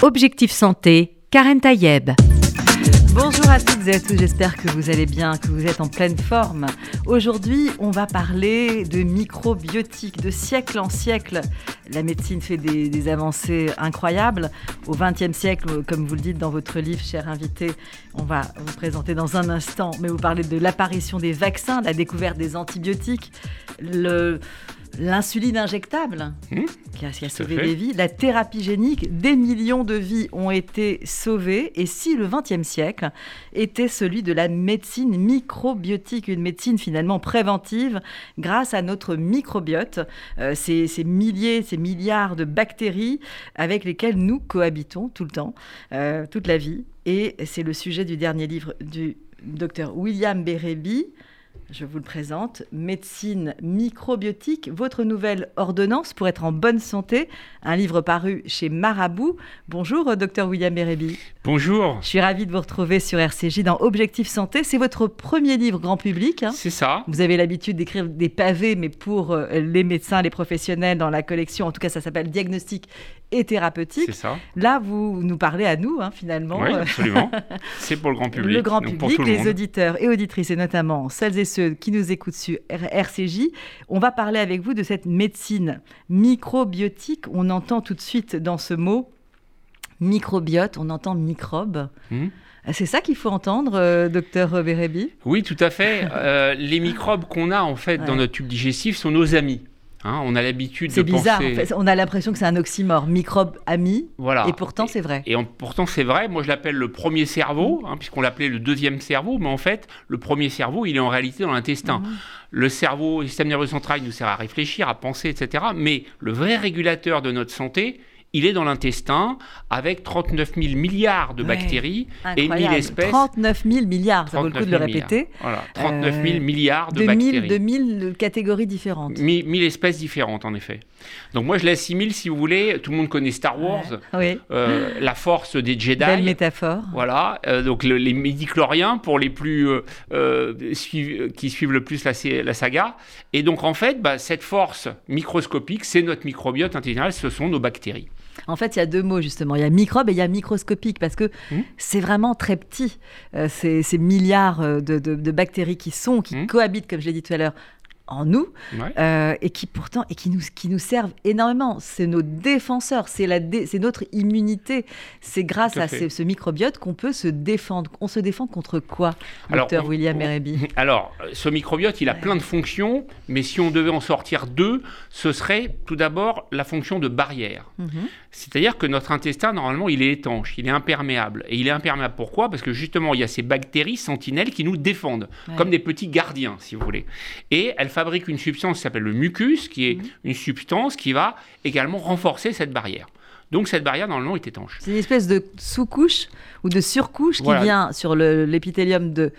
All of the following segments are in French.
Objectif Santé, Karen Tayeb. Bonjour à toutes et à tous, j'espère que vous allez bien, que vous êtes en pleine forme. Aujourd'hui, on va parler de microbiotique, de siècle en siècle. La médecine fait des, avancées incroyables. Au XXe siècle, comme vous le dites dans votre livre, cher invité, on va vous présenter dans un instant, mais vous parlez de l'apparition des vaccins, la découverte des antibiotiques, L'insuline injectable, hmm qui, a, sauvé des vies, la thérapie génique, des millions de vies ont été sauvées. Et si le XXe siècle était celui de la médecine microbiotique, une médecine finalement préventive grâce à notre microbiote, euh, ces, milliers, ces milliards de bactéries avec lesquelles nous cohabitons tout le temps, euh, toute la vie. Et c'est le sujet du dernier livre du docteur William Bérébi, je vous le présente, médecine microbiotique, votre nouvelle ordonnance pour être en bonne santé, un livre paru chez Marabout. Bonjour, docteur William Bérébi. Bonjour. Je suis ravie de vous retrouver sur RCJ dans Objectif Santé. C'est votre premier livre grand public. Hein. C'est ça. Vous avez l'habitude d'écrire des pavés, mais pour euh, les médecins, les professionnels dans la collection. En tout cas, ça s'appelle Diagnostic et thérapeutique. Ça. Là, vous nous parlez à nous, hein, finalement. Oui, absolument. C'est pour le grand public. Le grand public, les auditeurs et auditrices, et notamment celles et ceux qui nous écoutent sur RCJ. On va parler avec vous de cette médecine microbiotique. On entend tout de suite dans ce mot microbiote, on entend microbe. Hmm. C'est ça qu'il faut entendre, euh, docteur Bérébi? Oui, tout à fait. Euh, les microbes qu'on a en fait dans notre tube digestif sont nos amis. Hein, on a l'habitude de bizarre, penser... bizarre. On a l'impression que c'est un oxymore, microbe ami. Voilà. Et pourtant, c'est vrai. Et, pourtant, c'est vrai. Moi, je l'appelle le premier cerveau, hein, puisqu'on l'appelait le deuxième cerveau. Mais en fait, le premier cerveau, il est en réalité dans l'intestin. Mhm. Le cerveau, le système nerveux central, il nous sert à réfléchir, à penser, etc. Mais le vrai régulateur de notre santé, il est dans l'intestin avec 39 000 milliards de bactéries et 1000 espèces. 39 000 milliards, ça vaut le coup de le répéter. Voilà, 39 000 euh, milliards de, bactéries. de 1000 catégories différentes. 1000 espèces différentes, en effet. Donc moi, je l'assimile, si vous voulez, tout le monde connaît Star Wars, euh, la force des Jedi. Belle métaphore. Voilà, euh, donc les médicloriens pour les plus qui suivent le plus la, la, saga. Et donc en fait, bah, cette force microscopique, c'est notre microbiote intestinal, ce sont nos bactéries. En fait, il y a deux mots justement. Il y a microbe et il y a microscopique parce que hmm. c'est vraiment très petit. Euh, ces, milliards euh, de, bactéries qui sont, qui hmm. cohabitent, comme je l'ai dit tout à l'heure, en nous euh, et qui pourtant et qui nous qui nous servent énormément. C'est nos défenseurs, c'est la c'est notre immunité. C'est grâce à, ce, microbiote qu'on peut se défendre. On se défend contre quoi, docteur William Merebi Alors, ce microbiote, il a plein de fonctions, mais si on devait en sortir deux, ce serait tout d'abord la fonction de barrière. Mhm. C'est-à-dire que notre intestin, normalement, il est étanche, il est imperméable. Et il est imperméable pourquoi? Parce que justement, il y a ces bactéries sentinelles qui nous défendent, comme des petits gardiens, si vous voulez. Et elles fabrique une substance qui s'appelle le mucus, qui est mhm. une substance qui va également renforcer cette barrière. Donc cette barrière, normalement, est étanche. C'est une espèce de sous-couche ou de surcouche qui vient sur l'épithélium de,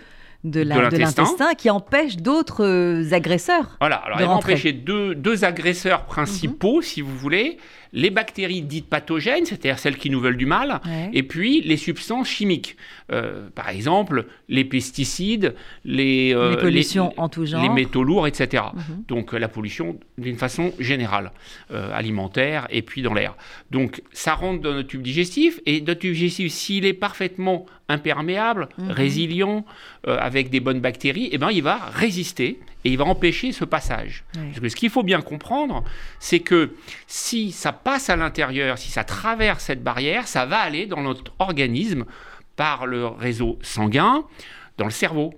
de l'intestin qui empêche d'autres euh, agresseurs. Voilà, alors elle va empêcher deux, deux, agresseurs principaux, mhm. si vous voulez, les bactéries dites pathogènes, c'est-à-dire celles qui nous veulent du mal, et puis les substances chimiques. Euh, par exemple, les pesticides, les, euh, pollutions en tout genre. les métaux lourds, etc. Mhm. Donc la pollution d'une façon générale, alimentaire et puis dans l'air. Donc ça rentre dans notre tube digestif, et notre tube digestif, s'il est parfaitement imperméable, mhm. résilient, avec des bonnes bactéries, eh ben, il va résister et il va empêcher ce passage. Parce que ce qu'il faut bien comprendre, c'est que si ça passe à l'intérieur, si ça traverse cette barrière, ça va aller dans notre organisme par le réseau sanguin, dans le cerveau,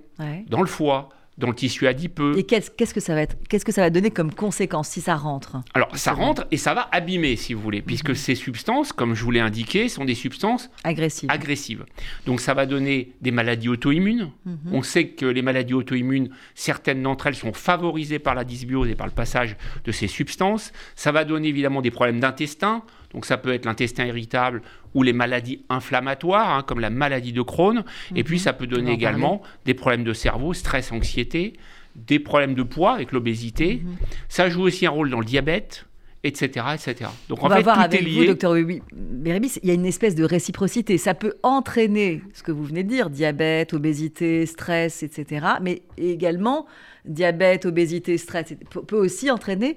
dans le foie, dans le tissu adipeux. Et qu'est-ce que ça va être Qu'est-ce que ça va donner comme conséquence si ça rentre? Alors ça rentre et ça va abîmer, si vous voulez, puisque mhm. ces substances, comme je vous l'ai indiqué, sont des substances agressives. agressives. Donc ça va donner des maladies auto-immunes. Mhm. On sait que les maladies auto-immunes, certaines d'entre elles sont favorisées par la dysbiose et par le passage de ces substances. Ça va donner évidemment des problèmes d'intestin. Donc ça peut être l'intestin irritable ou les maladies inflammatoires, hein, comme la maladie de Crohn. Et puis mhm. ça peut donner également des problèmes de cerveau, stress, anxiété, des problèmes de poids avec l'obésité. Mhm. Ça joue aussi un rôle dans le diabète etc., etc. Donc On va voir avec vous, docteur Bérébis, il y a une espèce de réciprocité. Ça peut entraîner ce que vous venez de dire, diabète, obésité, stress, etc. Mais également, diabète, obésité, stress peut aussi entraîner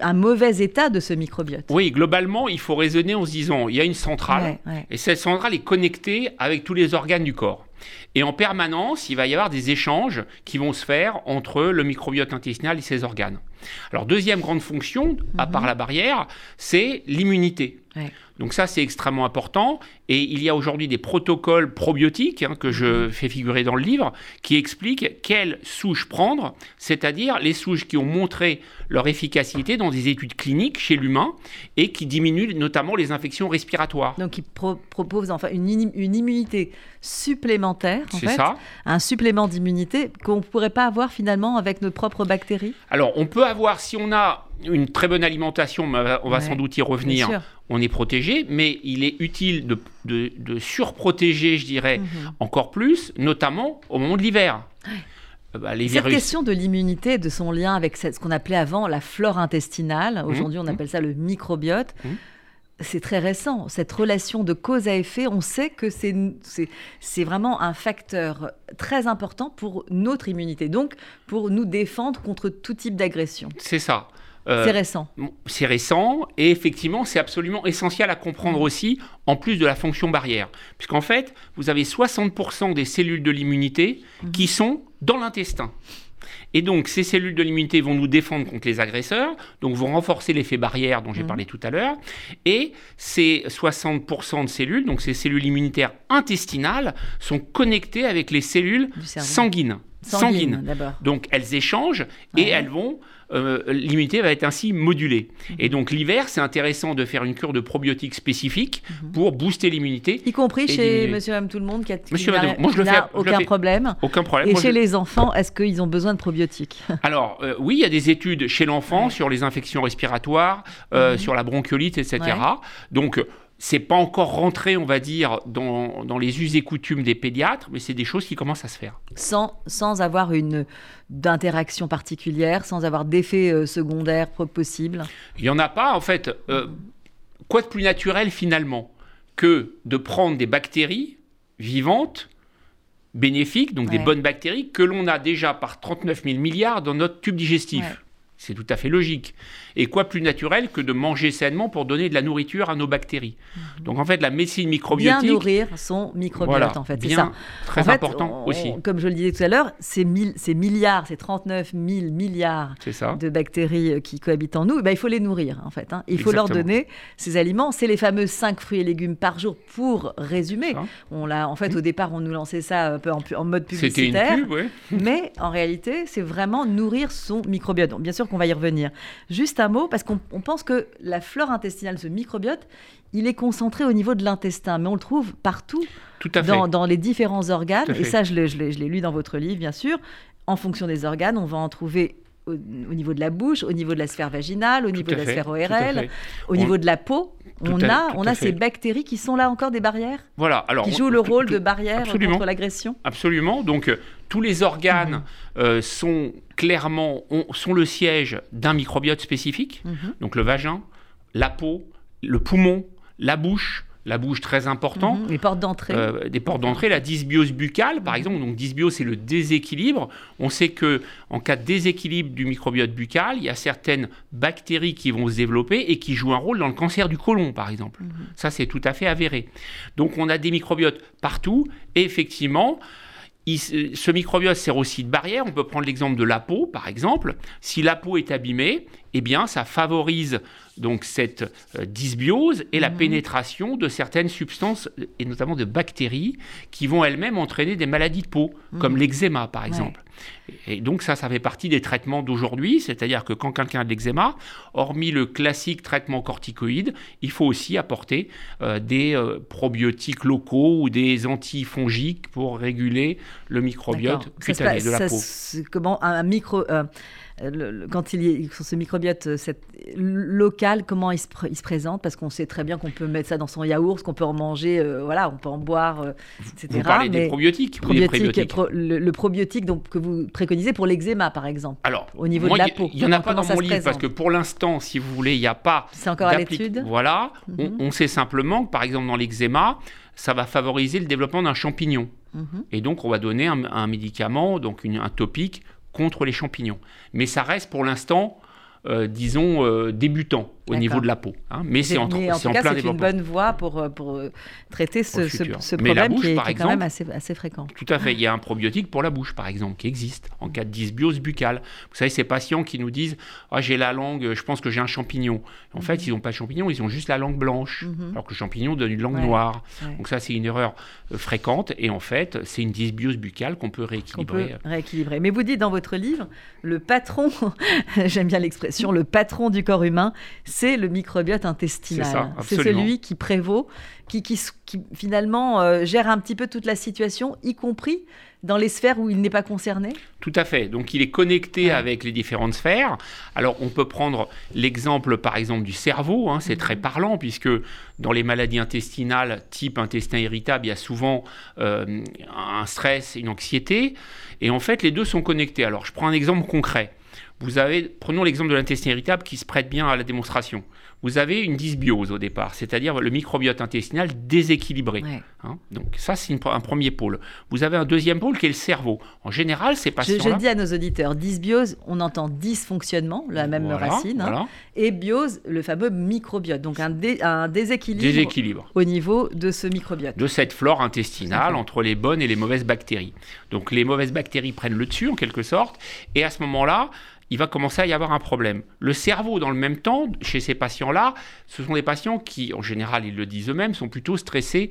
un mauvais état de ce microbiote. Oui, globalement, il faut raisonner en se disant, il y a une centrale, et cette centrale est connectée avec tous les organes du corps. Et en permanence, il va y avoir des échanges qui vont se faire entre le microbiote intestinal et ses organes. Alors, deuxième grande fonction, à part mhm. la barrière, c'est l'immunité. Donc ça, c'est extrêmement important. Et il y a aujourd'hui des protocoles probiotiques hein, que je fais figurer dans le livre qui expliquent quelles souches prendre, c'est-à-dire les souches qui ont montré leur efficacité dans des études cliniques chez l'humain et qui diminuent notamment les infections respiratoires. Donc ils proposent enfin une, une immunité supplémentaire, en fait, ça. un supplément d'immunité qu'on ne pourrait pas avoir finalement avec nos propres bactéries Alors on peut avoir, si on a une très bonne alimentation, on va sans doute y revenir, on est protégé, mais il est utile de, de, surprotéger, je dirais, mhm. encore plus, notamment au moment de l'hiver. Euh, bah, Cette question de l'immunité, de son lien avec ce qu'on appelait avant la flore intestinale, mhm. aujourd'hui on appelle ça le microbiote, mhm. c'est très récent. Cette relation de cause à effet, on sait que c'est vraiment un facteur très important pour notre immunité, donc pour nous défendre contre tout type d'agression. C'est ça. Euh, c'est récent. C'est récent et effectivement, c'est absolument essentiel à comprendre mm. aussi, en plus de la fonction barrière. Puisqu'en fait, vous avez 60% des cellules de l'immunité mm. qui sont dans l'intestin. Et donc, ces cellules de l'immunité vont nous défendre contre les agresseurs, donc vont renforcer l'effet barrière dont j'ai mm. parlé tout à l'heure. Et ces 60% de cellules, donc ces cellules immunitaires intestinales, sont connectées avec les cellules sanguines. Sanguines. Donc, elles échangent et elles vont euh, l'immunité va être ainsi modulée. Et donc l'hiver, c'est intéressant de faire une cure de probiotiques spécifique mhm. pour booster l'immunité. Y compris chez monsieur, madame, tout le monde qui a, aucun problème. Aucun problème. Et chez les enfants, est-ce qu'ils ont besoin de probiotiques? Alors euh, oui, il y a des études chez l'enfant sur les infections respiratoires, euh, mhm. sur la bronchiolite, etc. Donc c'est pas encore rentré, on va dire, dans, dans, les us et coutumes des pédiatres, mais c'est des choses qui commencent à se faire. Sans, sans avoir une d'interaction particulière, sans avoir d'effet euh, secondaire possible Il n'y en a pas, en fait. Euh, quoi de plus naturel, finalement, que de prendre des bactéries vivantes, bénéfiques, donc des bonnes bactéries, que l'on a déjà par 39 000 milliards dans notre tube digestif? C'est tout à fait logique. Et quoi plus naturel que de manger sainement pour donner de la nourriture à nos bactéries. Mhm. Donc en fait, la médecine microbiotique... Bien nourrir son microbiote, en fait. c'est ça. très important aussi. Comme je le disais tout à l'heure, ces, milliards, ces 39 000 milliards de bactéries euh, qui cohabitent en nous, eh ben, il faut les nourrir, en fait. Hein. Il faut leur donner ces aliments. C'est les fameux 5 fruits et légumes par jour, pour résumer. On l'a, en fait, mmh. au départ, on nous lançait ça un peu en, mode publicitaire. C'était une pub, oui. Mais en réalité, c'est vraiment nourrir son microbiote. bien sûr, on va y revenir. Juste un mot, parce qu'on pense que la flore intestinale, ce microbiote, il est concentré au niveau de l'intestin, mais on le trouve partout, dans, les différents organes. Et ça, je l'ai lu dans votre livre, bien sûr. En fonction des organes, on va en trouver au, niveau de la bouche, au niveau de la sphère vaginale, au niveau de la sphère ORL, au niveau de la peau. On a, on a ces bactéries qui sont là encore des barrières Voilà. Alors, qui jouent le rôle de barrière contre l'agression Absolument. Donc, euh, tous les organes mhm. euh, sont clairement sont le siège d'un microbiote spécifique. Mhm. Donc, le vagin, la peau, le poumon, la bouche, la bouche très important. Mhm. les portes d'entrée. Euh, des portes d'entrée, la dysbiose buccale, par exemple. Donc, dysbiose, c'est le déséquilibre. On sait que en cas de déséquilibre du microbiote buccal, il y a certaines bactéries qui vont se développer et qui jouent un rôle dans le cancer du côlon, par exemple. Mhm. Ça, c'est tout à fait avéré. Donc, on a des microbiotes partout. Et effectivement, ce microbiote sert aussi de barrière. On peut prendre l'exemple de la peau, par exemple. Si la peau est abîmée, eh bien, ça favorise donc cette euh, dysbiose et la mhm. pénétration de certaines substances, et notamment de bactéries, qui vont elles-mêmes entraîner des maladies de peau, comme mhm. l'eczéma, par exemple. Et donc ça, ça fait partie des traitements d'aujourd'hui, c'est-à-dire que quand quelqu'un a de l'eczéma, hormis le classique traitement corticoïde, il faut aussi apporter euh, des euh, probiotiques locaux ou des antifongiques pour réguler le microbiote cutané de la peau. Comment un micro quand il y a ce microbiote local, comment il se, présente? Parce qu'on sait très bien qu'on peut mettre ça dans son yaourt, qu'on peut en manger, voilà, on peut en boire, etc. Vous parlez des probiotiques, le, probiotique donc, que vous préconisez pour l'eczéma, par exemple. Alors, au niveau de la peau. Il n'y en a pas dans mon livre parce que pour l'instant, si vous voulez, il n'y a pas. C'est encore à l'étude? Voilà. Mhm. on, sait simplement que, par exemple, dans l'eczéma, ça va favoriser le développement d'un champignon. Mhm. Et donc, on va donner un, médicament, donc un topique, contre les champignons. Mais ça reste pour l'instant, euh, disons, euh, débutant au niveau de la peau. Hein. Mais c'est en, en, en, plein C'est une bonne voie pour, euh, pour euh, traiter ce, ce, problème qui, est, quand même assez, assez, fréquent. Tout à fait. Il y a un probiotique pour la bouche, par exemple, qui existe en cas de dysbiose buccale. Vous savez, ces patients qui nous disent ah, j'ai la langue, je pense que j'ai un champignon. En fait, mhm. ils n'ont pas de champignon, ils ont juste la langue blanche. Mhm. Alors que le champignon donne une langue noire. Donc, ça, c'est une erreur euh, fréquente. Et en fait, c'est une dysbiose buccale qu'on peut rééquilibrer. peut rééquilibrer. Mais vous dites dans votre livre, le patron, j'aime bien l'expression, le patron du corps humain, c'est le microbiote intestinal. C'est celui qui prévaut, qui, qui, finalement euh, gère un petit peu toute la situation, y compris dans les sphères où il n'est pas concerné Tout à fait. Donc il est connecté avec les différentes sphères. Alors on peut prendre l'exemple par exemple du cerveau, hein, c'est très mhm. parlant puisque dans les maladies intestinales type intestin irritable, il y a souvent euh, un stress, une anxiété. Et en fait les deux sont connectés. Alors je prends un exemple concret. Vous avez, prenons l'exemple de l'intestin irritable qui se prête bien à la démonstration. Vous avez une dysbiose au départ, c'est-à-dire le microbiote intestinal déséquilibré. Hein. donc ça, c'est un premier pôle. Vous avez un deuxième pôle qui est le cerveau. En général, c'est pas Je, je dis à nos auditeurs, dysbiose, on entend dysfonctionnement, la même racine, hein, et biose, le fameux microbiote. Donc un, un déséquilibre, déséquilibre, au niveau de ce microbiote. De cette flore intestinale entre les bonnes et les mauvaises bactéries. Donc les mauvaises bactéries prennent le dessus en quelque sorte, et à ce moment-là, il va commencer à y avoir un problème. Le cerveau, dans le même temps, chez ces patients-là, ce sont des patients qui, en général, ils le disent eux-mêmes, sont plutôt stressés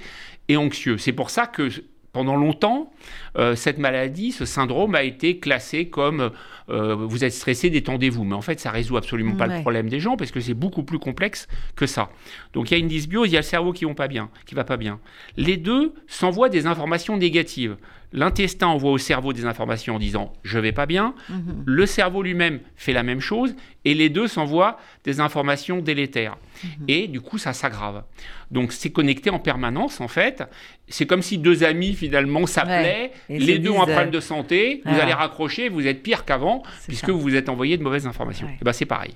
et anxieux. C'est pour ça que pendant longtemps, euh, cette maladie, ce syndrome a été classé comme euh, vous êtes stressé, détendez-vous. Mais en fait, ça résout absolument pas le problème des gens parce que c'est beaucoup plus complexe que ça. Donc il y a une dysbiose, il y a le cerveau qui ne va pas bien, qui va pas bien. Les deux s'envoient des informations négatives. L'intestin envoie au cerveau des informations en disant je vais pas bien. Mhm. Le cerveau lui-même fait la même chose et les deux s'envoient des informations délétères. Mhm. Et du coup, ça s'aggrave. Donc c'est connecté en permanence en fait. C'est comme si deux amis finalement s'appelaient, les deux ont un problème de santé, vous allez raccrocher, vous êtes pire qu'avant puisque vous vous êtes envoyé de mauvaises informations. Et ben c'est pareil.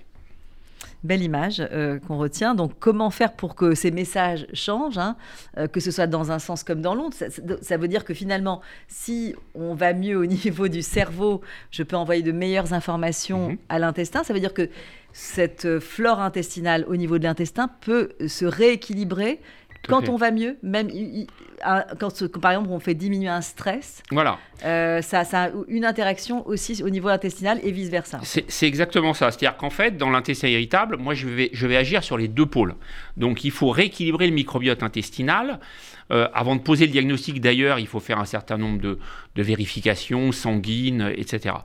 Belle image euh, qu'on retient. Donc, comment faire pour que ces messages changent, hein, euh, que ce soit dans un sens comme dans l'autre? Ça, veut dire que finalement, si on va mieux au niveau du cerveau, je peux envoyer de meilleures informations mhm. à l'intestin. Ça veut dire que cette flore intestinale au niveau de l'intestin peut se rééquilibrer quand on va mieux, même quand, par exemple on fait diminuer un stress, voilà. Euh, ça, a une interaction aussi au niveau intestinal et vice versa. C'est exactement ça. C'est-à-dire qu'en fait, dans l'intestin irritable, moi je vais, je vais agir sur les deux pôles. Donc il faut rééquilibrer le microbiote intestinal. Euh, avant de poser le diagnostic, d'ailleurs, il faut faire un certain nombre de, de vérifications sanguines, etc.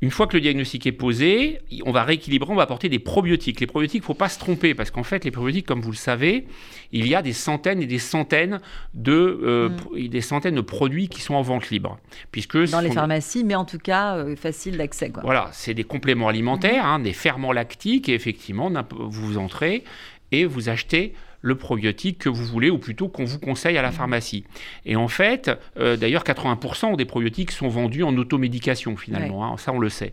Une fois que le diagnostic est posé, on va rééquilibrer, on va apporter des probiotiques. Les probiotiques, il ne faut pas se tromper, parce qu'en fait, les probiotiques, comme vous le savez, il y a des centaines et des centaines de, euh, mm. des centaines de produits qui sont en vente libre. Puisque Dans les pharmacies, mais en tout cas, euh, facile d'accès. Voilà, c'est des compléments alimentaires, mm-hmm. hein, des ferments lactiques, et effectivement, vous entrez et vous achetez le probiotique que vous voulez, ou plutôt qu'on vous conseille à la pharmacie. Et en fait, euh, d'ailleurs, 80% des probiotiques sont vendus en automédication finalement, hein, ça on le sait.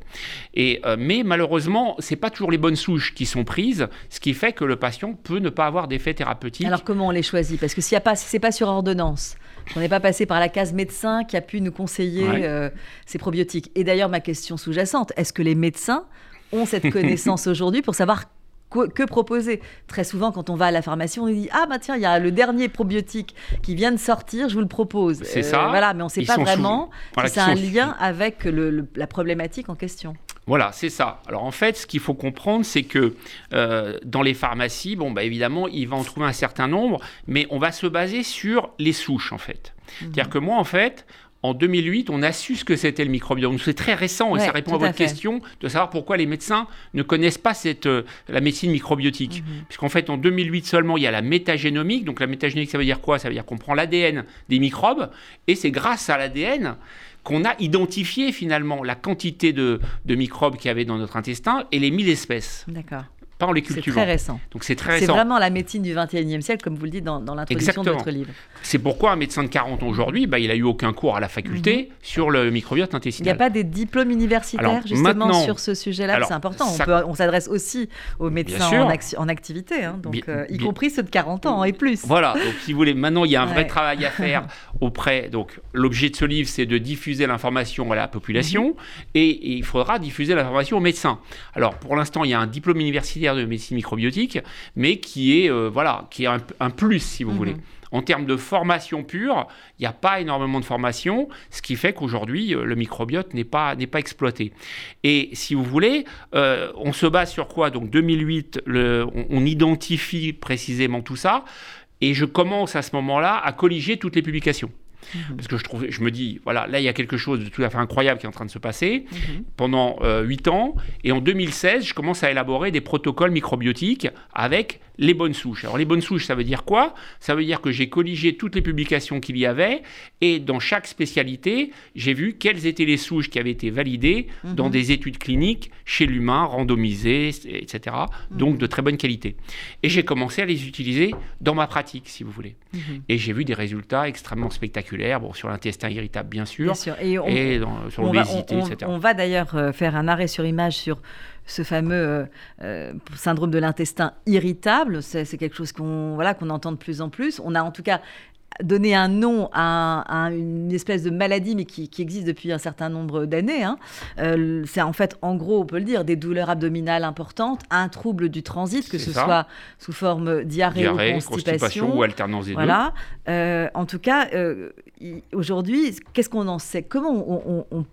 Et, euh, mais malheureusement, c'est pas toujours les bonnes souches qui sont prises, ce qui fait que le patient peut ne pas avoir d'effet thérapeutique. Alors comment on les choisit? Parce que s'il y a pas, c'est pas sur ordonnance. On n'est pas passé par la case médecin qui a pu nous conseiller euh, ces probiotiques. Et d'ailleurs, ma question sous-jacente, est-ce que les médecins ont cette connaissance aujourd'hui pour savoir que proposer Très souvent, quand on va à la pharmacie, on dit Ah, bah tiens, il y a le dernier probiotique qui vient de sortir, je vous le propose. C'est ça. Euh, voilà, mais on ne sait pas vraiment si c'est un lien avec la problématique en question. Voilà, c'est ça. Alors en fait, ce qu'il faut comprendre, c'est que euh, dans les pharmacies, bon, bah, évidemment, il va en trouver un certain nombre, mais on va se baser sur les souches, en fait. Mhm. C'est-à-dire que moi, en fait, en 2008, on a su ce que c'était le microbiome. C'est très récent et ça répond à votre question de savoir pourquoi les médecins ne connaissent pas cette, euh, la médecine microbiotique. Mhm. Puisqu'en fait, en 2008 seulement, il y a la métagénomique. Donc la métagénomique, ça veut dire quoi? Ça veut dire qu'on prend l'ADN des microbes et c'est grâce à l'ADN qu'on a identifié finalement la quantité de, de microbes qu'il y avait dans notre intestin et les 1000 espèces. D'accord pas en les cultivant. C'est très récent. Donc c'est très récent. C'est vraiment la médecine du 21e siècle, comme vous le dites dans, l'introduction de votre livre. C'est pourquoi un médecin de 40 ans aujourd'hui, bah, il a eu aucun cours à la faculté mhm. sur le microbiote intestinal. Il n'y a pas des diplômes universitaires justement sur ce sujet-là C'est important. On, on s'adresse aussi aux médecins en, activité, hein, donc, euh, y compris ceux de 40 ans et plus. Voilà, donc si vous voulez, maintenant il y a un vrai travail à faire auprès. Donc l'objet de ce livre, c'est de diffuser l'information à la population mhm. et, il faudra diffuser l'information aux médecins. Alors pour l'instant, il y a un diplôme universitaire de médecine microbiotique, mais qui est, euh, voilà, qui est un, plus, si vous mhm. voulez. En termes de formation pure, il n'y a pas énormément de formation, ce qui fait qu'aujourd'hui, euh, le microbiote n'est pas, pas exploité. Et si vous voulez, euh, on se base sur quoi? Donc 2008, le, on, identifie précisément tout ça, et je commence à ce moment-là à colliger toutes les publications. Mhm. Parce que je, trouve, je me dis, voilà, là, il y a quelque chose de tout à fait incroyable qui est en train de se passer mhm. pendant euh, huit 8 ans. Et en 2016, je commence à élaborer des protocoles microbiotiques avec les bonnes souches. Alors les bonnes souches, ça veut dire quoi? Ça veut dire que j'ai colligé toutes les publications qu'il y avait et dans chaque spécialité, j'ai vu quelles étaient les souches qui avaient été validées dans mhm. des études cliniques chez l'humain, randomisées, etc. Mhm. Donc de très bonne qualité. Et j'ai commencé à les utiliser dans ma pratique, si vous voulez. Mhm. Et j'ai vu des résultats extrêmement spectaculaires, bon, sur l'intestin irritable bien sûr, Et, sur l'obésité, etc. On va d'ailleurs euh, faire un arrêt sur image sur ce fameux euh, euh, syndrome de l'intestin irritable. C'est quelque chose qu'on voilà, qu'on entend de plus en plus. On a en tout cas donné un nom à, une espèce de maladie, mais qui, existe depuis un certain nombre d'années. Hein. Euh, c'est en fait, en gros, on peut le dire, des douleurs abdominales importantes, un trouble du transit, que ce soit sous forme diarrhée, ou constipation. ou alternance des voilà. en tout cas, aujourd'hui, qu'est-ce qu'on en sait? Comment on on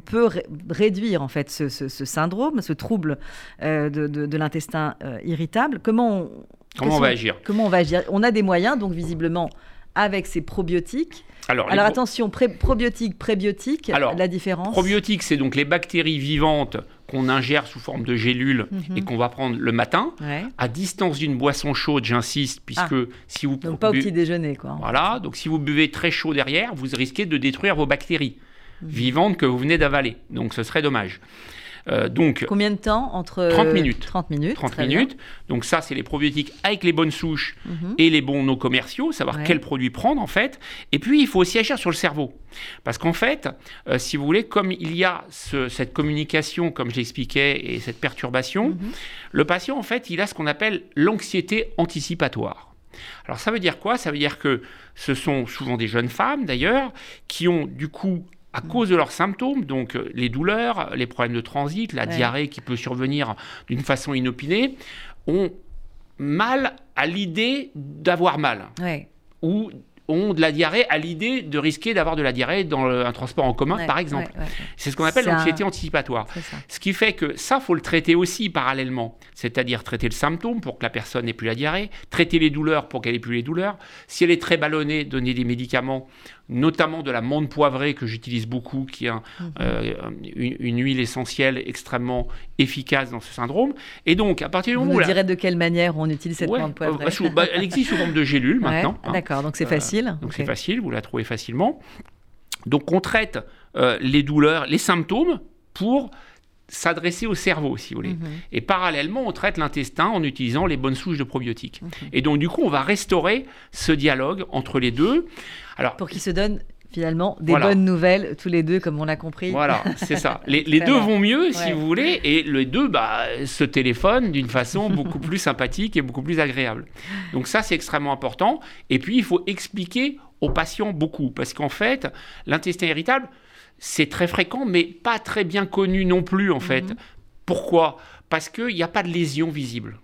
peut réduire en fait ce, syndrome, ce trouble euh, de, l'intestin euh, irritable. Comment on, comment on va agir? Comment on va agir? On a des moyens, donc visiblement avec ces probiotiques. Alors, attention, probiotiques, prébiotiques, la différence? Probiotiques, c'est donc les bactéries vivantes qu'on ingère sous forme de gélules mhm. et qu'on va prendre le matin, à distance d'une boisson chaude, j'insiste, puisque ah. si vous... Donc pas au petit déjeuner, quoi. Voilà, donc si vous buvez très chaud derrière, vous risquez de détruire vos bactéries. Mhm. vivante que vous venez d'avaler. Donc ce serait dommage. Euh, donc, Combien de temps entre 30 minutes. 30 minutes. 30 minutes. Donc ça, c'est les probiotiques avec les bonnes souches mhm. et les bons non commerciaux, savoir quel produit prendre en fait. Et puis, il faut aussi agir sur le cerveau. Parce qu'en fait, euh, si vous voulez, comme il y a cette communication, comme je l'expliquais, et cette perturbation, mhm. le patient, en fait, il a ce qu'on appelle l'anxiété anticipatoire. Alors ça veut dire quoi? Ça veut dire que ce sont souvent des jeunes femmes d'ailleurs qui ont du coup à cause de leurs symptômes, donc euh, les douleurs, les problèmes de transit, la diarrhée qui peut survenir d'une façon inopinée, ont mal à l'idée d'avoir mal. Ou ont de la diarrhée à l'idée de risquer d'avoir de la diarrhée dans un transport en commun, par exemple. c'est ce qu'on appelle l'anxiété anticipatoire. Ce qui fait que ça, faut le traiter aussi parallèlement. C'est-à-dire traiter le symptôme pour que la personne n'ait plus la diarrhée, traiter les douleurs pour qu'elle n'ait plus les douleurs. Si elle est très ballonnée, donner des médicaments notamment de la menthe poivrée que j'utilise beaucoup, qui est mhm. euh, une, huile essentielle extrêmement efficace dans ce syndrome. Et donc, à partir du moment où... Vous direz de quelle manière on utilise cette menthe poivrée bah, bah, Elle existe sous forme de gélule maintenant. Hein. D'accord, donc c'est euh, facile. donc c'est facile, vous la trouvez facilement. Donc on traite euh, les douleurs, les symptômes pour s'adresser au cerveau, si vous voulez. Mhm. Et parallèlement, on traite l'intestin en utilisant les bonnes souches de probiotiques. Mhm. Et donc, du coup, on va restaurer ce dialogue entre les deux. Alors, pour qu'ils se donnent finalement des bonnes nouvelles tous les deux, comme on l'a compris. Voilà, c'est ça. Les, deux vont mieux, si vous voulez, et les deux bah, se téléphonent d'une façon beaucoup plus sympathique et beaucoup plus agréable. Donc ça, c'est extrêmement important. Et puis, il faut expliquer aux patients beaucoup, parce qu'en fait, l'intestin irritable, c'est très fréquent, mais pas très bien connu non plus, en fait. Mhm. Pourquoi? Parce qu'il n'y a pas de lésion visible.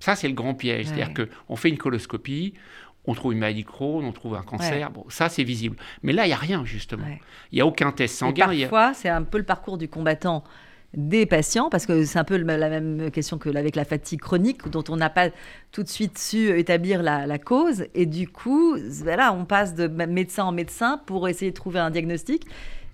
Ça, c'est le grand piège. C'est-à-dire qu'on fait une coloscopie, on trouve une maladie Crohn, on trouve un cancer. Bon, ça, c'est visible. Mais là, il n'y a rien, justement. Il n'y a aucun test sanguin. parfois, c'est un peu le parcours du combattant des patients, parce que c'est un peu la même question que avec la fatigue chronique, dont on n'a pas tout de suite su établir la, cause. Et du coup, voilà, on passe de médecin en médecin pour essayer de trouver un diagnostic.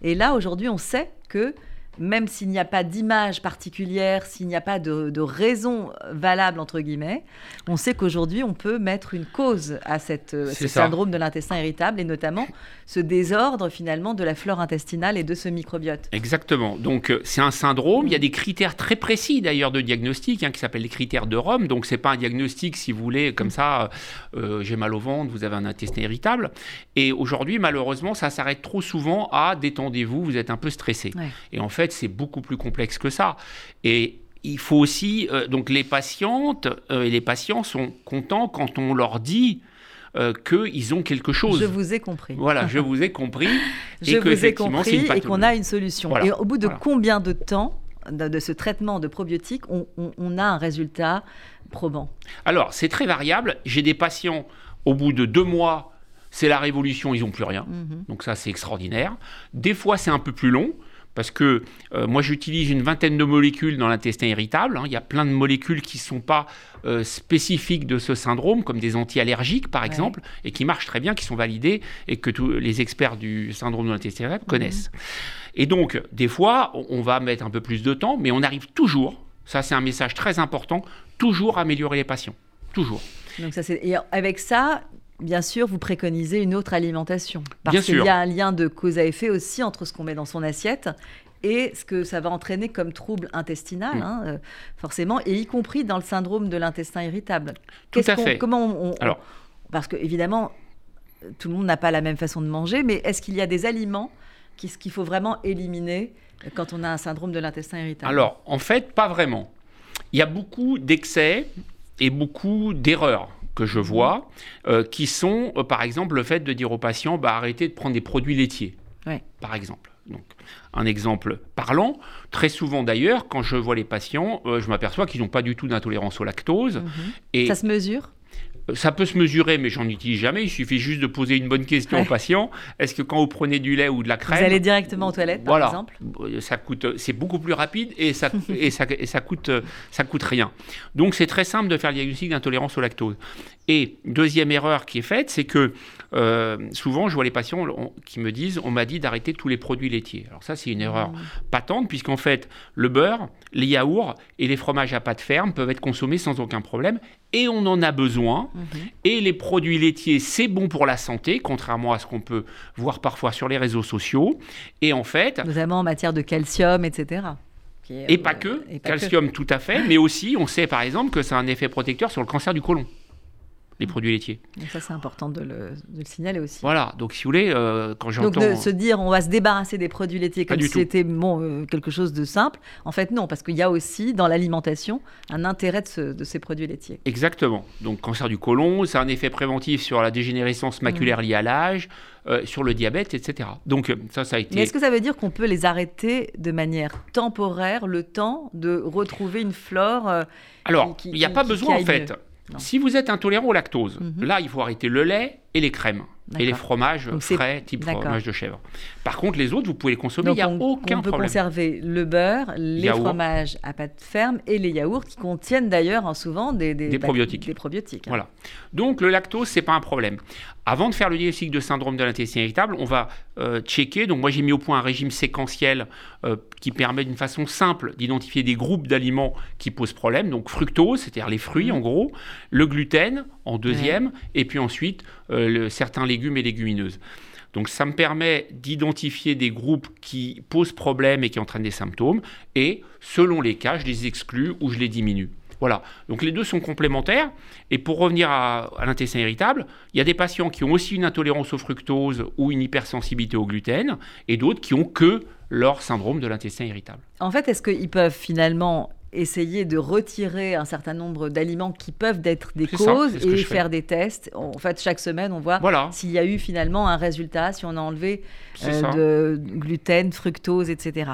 Et là, aujourd'hui, on sait que même s'il n'y a pas d'image particulière, s'il n'y a pas de, raison valable, entre guillemets, on sait qu'aujourd'hui, on peut mettre une cause à cette, euh, ce syndrome de l'intestin irritable et notamment ce désordre finalement de la flore intestinale et de ce microbiote. Exactement. Donc, euh, c'est un syndrome. Il y a des critères très précis d'ailleurs de diagnostic hein, qui s'appellent les critères de Rome. Donc, c'est pas un diagnostic, si vous voulez, comme ça, euh, j'ai mal au ventre, vous avez un intestin irritable. Et aujourd'hui, malheureusement, ça s'arrête trop souvent à détendez-vous, vous êtes un peu stressé. Et en fait, c'est beaucoup plus complexe que ça. Et il faut aussi, euh, donc les patientes euh, et les patients sont contents quand on leur dit euh, qu'ils ont quelque chose. Je vous ai compris. Voilà, je vous ai compris. je vous ai compris et qu'on a une solution. Et au bout de combien de temps de, ce traitement de probiotiques, on, a un résultat probant? Alors, c'est très variable. J'ai des patients, au bout de deux mois, c'est la révolution, ils n'ont plus rien. Mhm. Donc ça, c'est extraordinaire. Des fois, c'est un peu plus long. Parce que euh, moi, j'utilise une vingtaine de molécules dans l'intestin irritable. Hein. Il y a plein de molécules qui ne sont pas euh, spécifiques de ce syndrome, comme des anti-allergiques, par exemple, et qui marchent très bien, qui sont validées et que tous les experts du syndrome de l'intestin irritable connaissent. Mhm. Et donc, des fois, on va mettre un peu plus de temps, mais on arrive toujours, ça c'est un message très important, toujours à améliorer les patients. Toujours. Donc ça, et avec ça, bien sûr, vous préconisez une autre alimentation. Parce qu'il y a un lien de cause à effet aussi entre ce qu'on met dans son assiette et ce que ça va entraîner comme trouble intestinal, mm. hein, euh, forcément, et y compris dans le syndrome de l'intestin irritable. Tout à fait. Comment on, Alors, parce que évidemment, tout le monde n'a pas la même façon de manger, mais est-ce qu'il y a des aliments qu'il faut vraiment éliminer quand on a un syndrome de l'intestin irritable? Alors, en fait, pas vraiment. Il y a beaucoup d'excès et beaucoup d'erreurs que je vois, euh, qui sont, euh, par exemple, le fait de dire aux patients, bah, arrêtez de prendre des produits laitiers, par exemple. Donc, un exemple parlant, très souvent d'ailleurs, quand je vois les patients, euh, je m'aperçois qu'ils n'ont pas du tout d'intolérance au lactose. Mhm. Et Ça se mesure? Ça peut se mesurer, mais j'en utilise jamais. Il suffit juste de poser une bonne question au patient. Est-ce que quand vous prenez du lait ou de la crème, vous allez directement aux toilettes, par exemple? Ça coûte, c'est beaucoup plus rapide et ça et ça, et ça coûte ça coûte rien. Donc c'est très simple de faire le diagnostic d'intolérance au lactose. Et deuxième erreur qui est faite, c'est que euh, souvent je vois les patients qui me disent on m'a dit d'arrêter tous les produits laitiers. Alors ça c'est une erreur mmh. patente puisqu'en fait le beurre, les yaourts et les fromages à pâte ferme peuvent être consommés sans aucun problème et on en a besoin. Mhm. Et les produits laitiers, c'est bon pour la santé, contrairement à ce qu'on peut voir parfois sur les réseaux sociaux. Et en fait... Notamment en matière de calcium, etc. et pas que, calcium tout à fait, mais aussi on sait par exemple que ça a un effet protecteur sur le cancer du côlon les produits laitiers. Donc ça, c'est important de le, signaler aussi. Voilà, donc si vous voulez, euh, quand j'entends... Donc de se dire, on va se débarrasser des produits laitiers comme si c'était bon, euh, quelque chose de simple, en fait non, parce qu'il y a aussi dans l'alimentation un intérêt de, ces produits laitiers. Exactement. Donc cancer du côlon, c'est un effet préventif sur la dégénérescence maculaire mmh. liée à l'âge, euh, sur le diabète, etc. Donc ça, ça a été... Mais est-ce que ça veut dire qu'on peut les arrêter de manière temporaire, le temps de retrouver une flore Alors, il n'y a pas besoin en fait. Si vous êtes intolérant au lactose, mhm. là, il faut arrêter le lait et les crèmes et les fromages frais, type fromage de chèvre. Par contre, les autres, vous pouvez les consommer, il n'y a aucun problème. On peut conserver le beurre, les fromages à pâte ferme et les yaourts qui contiennent d'ailleurs hein, souvent des, des, probiotiques. Des probiotiques hein. Voilà. Donc le lactose, c'est pas un problème. Avant de faire le diagnostic de syndrome de l'intestin irritable, on va euh, checker. Donc moi, j'ai mis au point un régime séquentiel euh, qui permet d'une façon simple d'identifier des groupes d'aliments qui posent problème. Donc fructose, c'est-à-dire les fruits mmh. en gros, le gluten en deuxième, et puis ensuite euh, certains légumes et légumineuses. Donc ça me permet d'identifier des groupes qui posent problème et qui entraînent des symptômes, et selon les cas, je les exclus ou je les diminue. Voilà, donc les deux sont complémentaires. Et pour revenir à, l'intestin irritable, il y a des patients qui ont aussi une intolérance au fructose ou une hypersensibilité au gluten, et d'autres qui ont que leur syndrome de l'intestin irritable. En fait, est-ce qu'ils peuvent finalement essayer de retirer un certain nombre d'aliments qui peuvent être des causes et faire des tests? En fait, chaque semaine, on voit s'il y a eu finalement un résultat, si on a enlevé euh, de gluten, fructose, etc.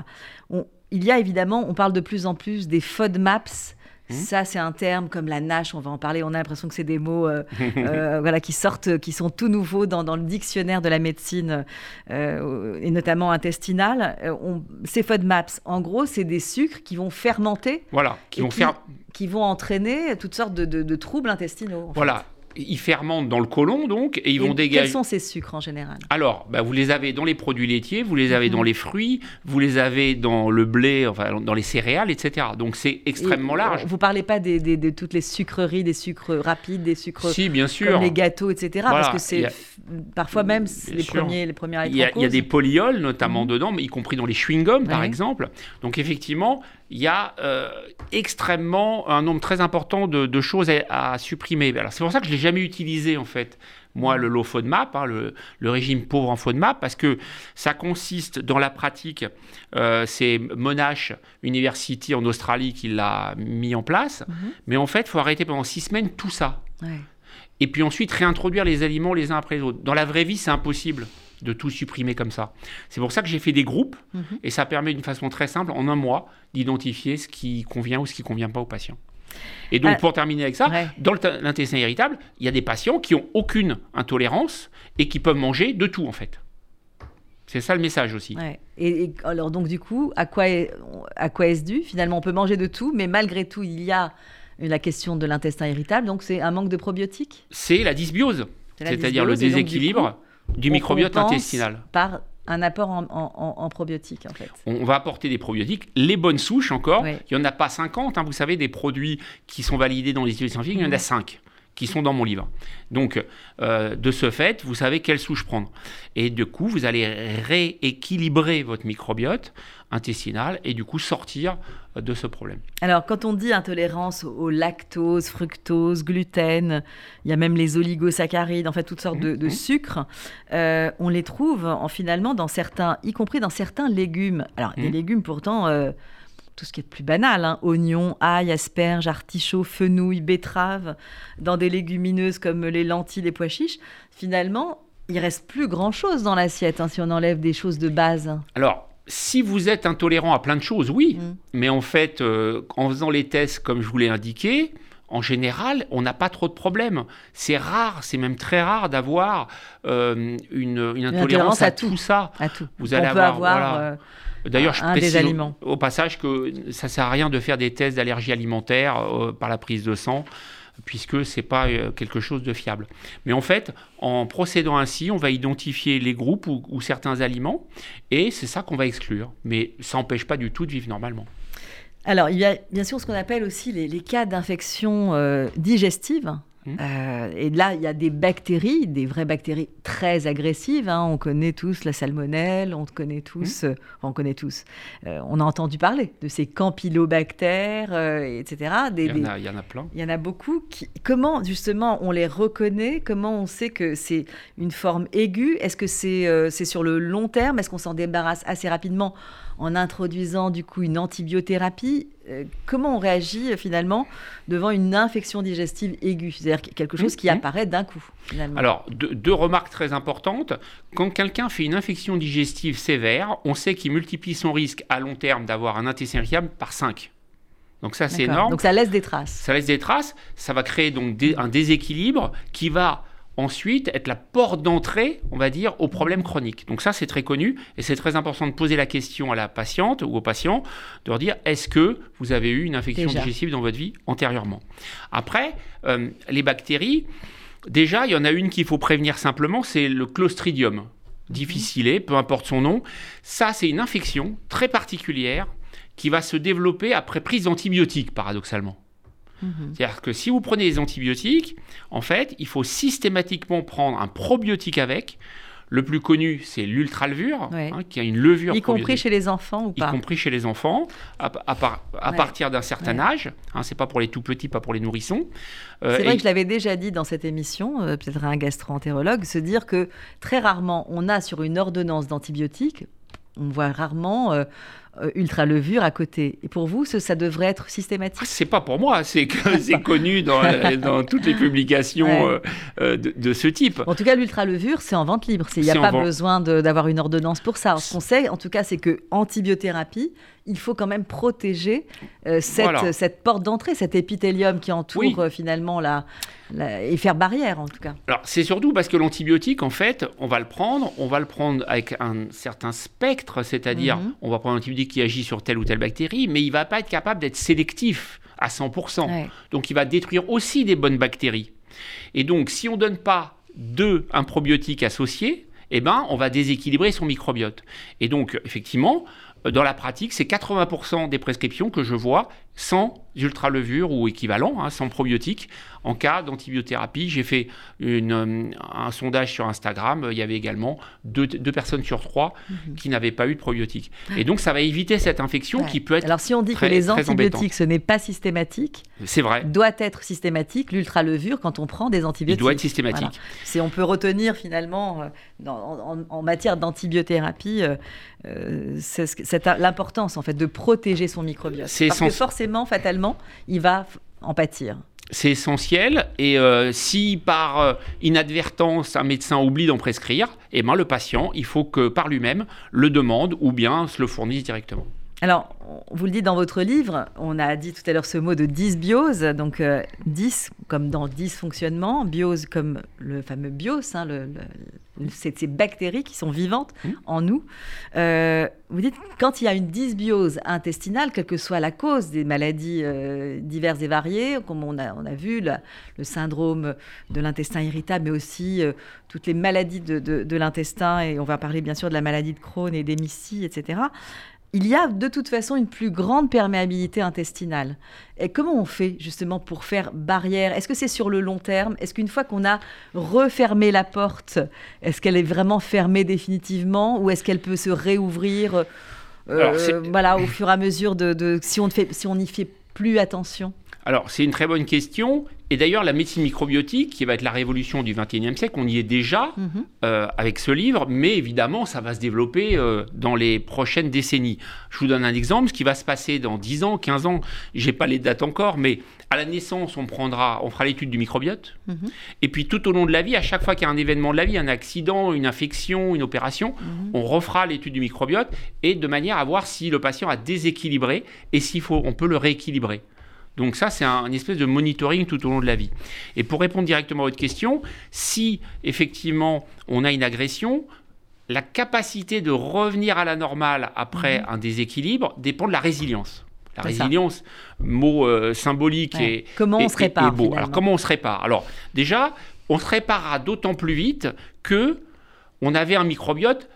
il y a évidemment, on parle de plus en plus des FODMAPs, Mmh. Ça, c'est un terme comme la nage, on va en parler. On a l'impression que c'est des mots euh, euh, voilà, qui sortent, qui sont tout nouveaux dans, dans le dictionnaire de la médecine, euh, et notamment intestinale. On, ces FODMAPs, en gros, c'est des sucres qui vont fermenter. Voilà, qui vont qui, faire. Qui vont entraîner toutes sortes de, de, de troubles intestinaux. Voilà. Fait ils fermentent dans le côlon, donc, et ils et vont dégager. Quels sont ces sucres en général? Alors, bah, vous les avez dans les produits laitiers, vous les avez mmh. dans les fruits, vous les avez dans le blé, enfin, dans les céréales, etc. Donc, c'est extrêmement et large. Vous ne parlez pas des, des, de toutes les sucreries, des sucres rapides, des sucres. Si, bien sûr. Comme les gâteaux, etc. Voilà, parce que c'est a... parfois même les sûr. premiers, les premières il y, a, il y a des polyols, notamment Mhm. dedans, mais y compris dans les chewing-gums, par exemple. Donc, effectivement, il y a euh, extrêmement un nombre très important de, de choses à, à supprimer. Alors, c'est pour ça que je l'ai jamais utilisé, en fait. Moi, le low FODMAP, hein, le, le régime pauvre en FODMAP, parce que ça consiste dans la pratique, euh, c'est Monash University en Australie qui l'a mis en place, Mhm. mais en fait, il faut arrêter pendant six semaines tout ça. Ouais. Et puis ensuite réintroduire les aliments les uns après les autres. Dans la vraie vie, c'est impossible de tout supprimer comme ça. C'est pour ça que j'ai fait des groupes, Mhm. et ça permet d'une façon très simple, en un mois, d'identifier ce qui convient ou ce qui ne convient pas au patient. Et donc, Ah, pour terminer avec ça, ouais. dans l'intestin irritable, il y a des patients qui ont aucune intolérance et qui peuvent manger de tout, en fait. C'est ça le message aussi. Ouais. Et, et alors donc du coup, à quoi est, à quoi est-ce dû? Finalement, on peut manger de tout, mais malgré tout, il y a la question de l'intestin irritable. Donc c'est un manque de probiotiques? C'est la dysbiose, c'est-à-dire le déséquilibre du on microbiote intestinal. Par un apport en, en- en- en probiotiques, en fait. on va apporter des probiotiques, les bonnes souches encore. Il n'y en a pas 50, hein, vous savez, des produits qui sont validés dans les études scientifiques, il y en a Mhm. 5 qui sont dans mon livre. Donc, euh, de ce fait, vous savez quelle souche prendre. Et du coup, vous allez rééquilibrer votre microbiote intestinal et du coup sortir euh, de ce problème. Alors, quand on dit intolérance au lactose, fructose, gluten, il y a même les oligosaccharides, en fait, toutes sortes de, de Mhm. sucres, euh, on les trouve en, finalement dans certains, y compris dans certains légumes. Alors, des Mhm. légumes pourtant, euh, tout ce qui est de plus banal, hein, oignons, ail, asperges, artichauts, fenouil, betteraves, dans des légumineuses comme les lentilles, les pois chiches, finalement, il reste plus grand-chose dans l'assiette hein, si on enlève des choses de base. Alors, si vous êtes intolérant à plein de choses, oui, Mhm. mais en fait, euh, en faisant les tests comme je vous l'ai indiqué, en général, on n'a pas trop de problèmes. C'est rare, c'est même très rare d'avoir euh, une, une intolérance intolérance à, à tout. tout ça. À tout. Vous on allez peut avoir, avoir, voilà. euh, D'ailleurs, je un des précise au- aliments. Au, passage que ça sert à rien de faire des tests d'allergie alimentaire euh, par la prise de sang, puisque c'est pas euh, quelque chose de fiable. Mais en fait, en procédant ainsi, on va identifier les groupes ou, ou certains aliments, et c'est ça qu'on va exclure. Mais ça n'empêche pas du tout de vivre normalement. Alors, il y a bien sûr ce qu'on appelle aussi les, les cas d'infection euh, digestive. Mhm. Euh, et là, il y a des bactéries, des vraies bactéries très agressives. hein. On connaît tous la salmonelle, on connaît tous, euh, on connaît tous. euh, on a entendu parler de ces campylobactères, etc. Des, Il y, en des- a, il y en a plein. il y en a beaucoup. Qui... Comment, justement, on les reconnaît? Comment on sait que c'est une forme aiguë? Est-ce que c'est c'est sur le long terme? Est-ce qu'on s'en débarrasse assez rapidement en introduisant, du coup, une antibiothérapie? Comment on réagit, finalement, devant une infection digestive aiguë? C'est-à-dire quelque chose qui Mhm. apparaît d'un coup, finalement. Alors, deux, deux remarques très importantes. Quand quelqu'un fait une infection digestive sévère, on sait qu'il multiplie son risque à long terme d'avoir un intestin irritable par 5. Donc ça, c'est énorme. Donc ça laisse des traces. Ça laisse des traces, ça va créer donc des- un déséquilibre qui va ensuite être la porte d'entrée, on va dire, au problème chronique. Donc ça, c'est très connu et c'est très important de poser la question à la patiente ou au patient, de leur dire est-ce que vous avez eu une infection Déjà. digestive dans votre vie antérieurement? Après, euh, les bactéries, déjà, il y en a une qu'il faut prévenir simplement, c'est le clostridium difficile, peu importe son nom. Ça, c'est une infection très particulière qui va se développer après prise d'antibiotiques, paradoxalement. Mhm. C'est-à-dire que si vous prenez des antibiotiques, en fait, il faut systématiquement prendre un probiotique avec. Le plus connu, c'est l'ultralevure, Ouais. hein, qui a une levure Y compris chez les enfants ou y pas compris chez les enfants, à, à par- à Ouais. partir d'un certain Ouais. âge. Hein, c'est pas pour les tout petits, pas pour les nourrissons. Euh, C'est vrai et- que je l'avais déjà dit dans cette émission, euh, peut-être à un gastro-entérologue, se dire que très rarement on a sur une ordonnance d'antibiotiques, on voit rarement euh, ultra levure à côté. Et pour vous, ça, devrait être systématique? C'est pas pour moi, c'est connu dans, dans, toutes les publications euh, euh, de, ce type. En tout cas, l'ultra levure, c'est en vente libre. Il n'y a pas besoin d'avoir une ordonnance pour ça. Ce qu'on sait, en tout cas, c'est que antibiothérapie, il faut quand même protéger cette, cette, porte d'entrée, cet épithélium qui entoure finalement la, et faire barrière en tout cas. Alors c'est surtout parce que l'antibiotique, en fait, on va le prendre, on va le prendre avec un certain spectre, c'est-à-dire mhm. on va prendre un antibiotique qui agit sur telle ou telle bactérie, mais il va pas être capable d'être sélectif à 100%. Donc il va détruire aussi des bonnes bactéries. Et donc si on donne pas deux un probiotique associé, eh ben, on va déséquilibrer son microbiote. Et donc, effectivement, dans la pratique, c'est 80% des prescriptions que je vois sans ultra-levure ou équivalent, hein, sans probiotiques, en cas d'antibiothérapie. J'ai fait une, euh, un sondage sur Instagram, il y avait également deux, personnes sur trois mhm. qui n'avaient pas eu de probiotiques. Et donc ça va éviter cette infection qui peut être Alors si on dit que les antibiotiques, ce n'est pas systématique, c'est vrai. doit être systématique, l'ultra-levure quand on prend des antibiotiques. Il doit être systématique. Si on peut retenir finalement euh, en, matière d'antibiothérapie euh, l'importance en fait de protéger son microbiote. C'est Parce que forcément, fatalement, il va en pâtir c'est essentiel. Et euh, si par euh, inadvertance un médecin oublie d'en prescrire, eh ben, le patient, il faut que par lui-même le demande ou bien se le fournisse directement. Alors, vous le dites dans votre livre, on a dit tout à l'heure ce mot de dysbiose, donc 10 euh, comme dans dysfonctionnement, biose comme le fameux bios, hein, le, ces bactéries qui sont vivantes mmh. en nous. Euh, vous dites, quand il y a une dysbiose intestinale, quelle que soit la cause des maladies euh, diverses et variées, comme on a, on a vu le syndrome de l'intestin irritable, mais aussi toutes les maladies de, de l'intestin, et on va parler bien sûr de la maladie de Crohn et d'hémicie, etc il y a de toute façon une plus grande perméabilité intestinale. Et comment on fait justement pour faire barrière? Est-ce que c'est sur le long terme? Est-ce qu'une fois qu'on a refermé la porte, est-ce qu'elle est vraiment fermée définitivement? Ou est-ce qu'elle peut se réouvrir euh, voilà, au fur et à mesure de, si on fait, si on n'y fait plus attention? Alors, c'est une très bonne question. Et d'ailleurs, la médecine microbiotique, qui va être la révolution du XXIe siècle, on y est déjà mhm. euh, avec ce livre, mais évidemment, ça va se développer euh, dans les prochaines décennies. Je vous donne un exemple, ce qui va se passer dans 10 ans, 15 ans, j'ai pas les dates encore, mais à la naissance, on, prendra, on fera l'étude du microbiote. Mhm. Et puis tout au long de la vie, à chaque fois qu'il y a un événement de la vie, un accident, une infection, une opération, mhm. on refera l'étude du microbiote et de manière à voir si le patient a déséquilibré et s'il faut, on peut le rééquilibrer. Donc ça, c'est un, espèce de monitoring tout au long de la vie. Et pour répondre directement à votre question, si effectivement on a une agression, la capacité de revenir à la normale après mhm. un déséquilibre dépend de la résilience. La résilience, mot euh, symbolique et comment on se répare beau. Alors comment on se répare? Alors déjà, on se réparera d'autant plus vite que on avait un microbiote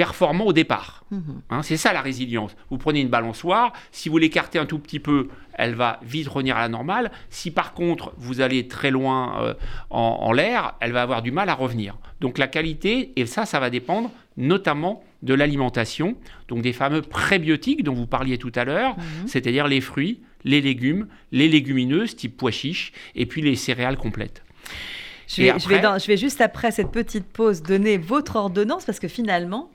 performant au départ. Mhm. Hein, c'est ça la résilience. Vous prenez une balançoire, si vous l'écartez un tout petit peu, elle va vite revenir à la normale. Si par contre vous allez très loin euh, en, l'air, elle va avoir du mal à revenir. Donc la qualité, et ça, ça va dépendre notamment de l'alimentation, donc des fameux prébiotiques dont vous parliez tout à l'heure, mhm. c'est-à-dire les fruits, les légumes, les légumineuses type pois chiches, et puis les céréales complètes. Je vais, je, vais je vais, juste après cette petite pause donner votre ordonnance parce que finalement,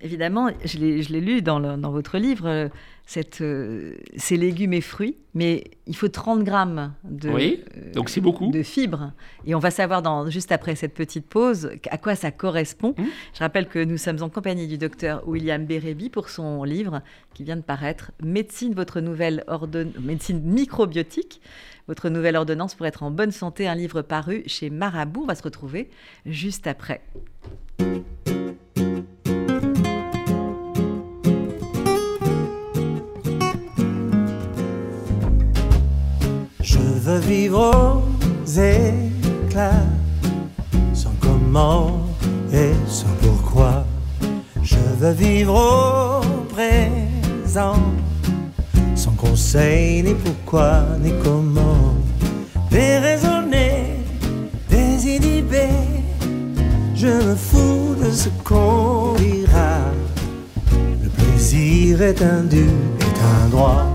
évidemment, je l'ai lu dans, dans, votre livre, euh, cette, euh, ces légumes et fruits, mais il faut 30 grammes de, oui, donc c'est beaucoup. de fibres. Et on va savoir dans, juste après cette petite pause à quoi ça correspond. Mmh. Je rappelle que nous sommes en compagnie du docteur William Bérébi pour son livre qui vient de paraître Médecine, votre nouvelle médecine microbiotique. Votre nouvelle ordonnance pour être en bonne santé, un livre paru chez Marabout. On va se retrouver juste après. Veux vivre aux éclats, sans comment et sans pourquoi. Je veux vivre au présent, sans conseil ni pourquoi ni comment. Déraisonner, désinhibé, je me fous de ce qu'on dira. Le plaisir est un dû, est un droit.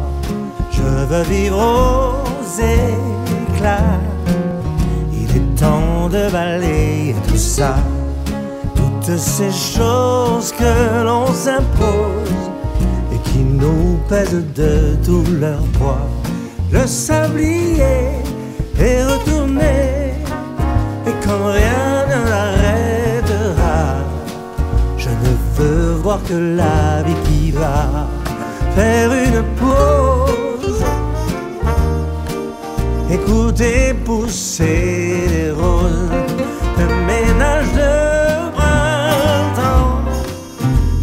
Je veux vivre au éclats. Il est temps de balayer tout ça, toutes ces choses que l'on s'impose, nous pèsent de tout leur poids. Le sablier est retourné, et quand rien ne l'arrêtera, je ne veux voir que la vie qui va faire une pause. Écoutez pousser les roses, le ménage de printemps.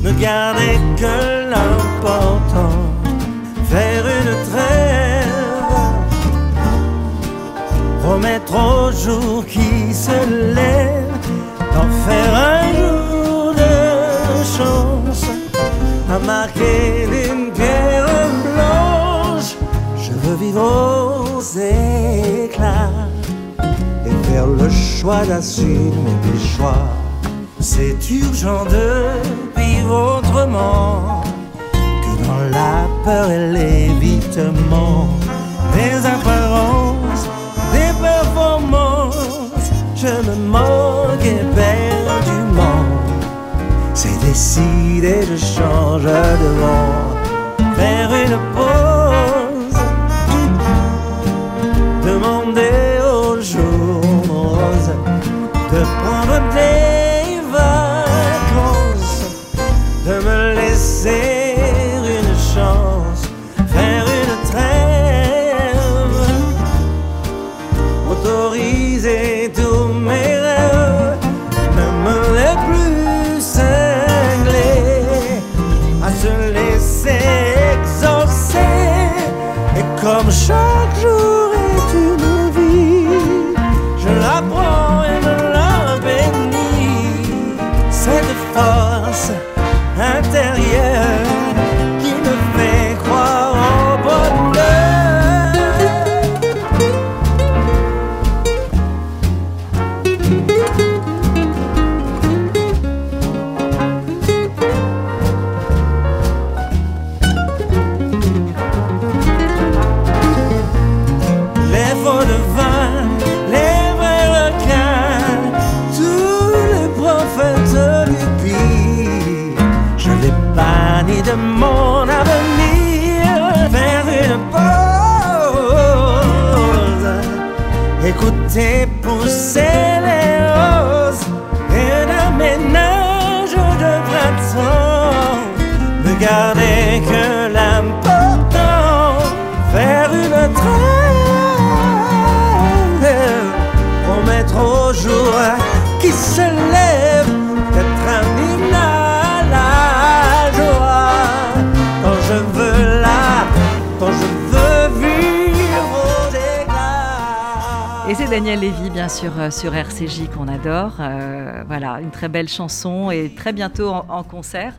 Ne gardez que l'important, faire une trêve, remettre au jour qui se lève, d'en faire un jour de chance, à marquer d'une pierre blanche. Je veux vivre et faire le choix d'assumer mes choix. C'est urgent de vivre autrement que dans la peur et l'évitement des apparences, des performances. Je me moque éperdument. C'est décidé, je change de vent, faire une pause, Sûr, euh, sur RCJ qu'on adore. Euh, voilà, une très belle chanson et très bientôt en, en concert.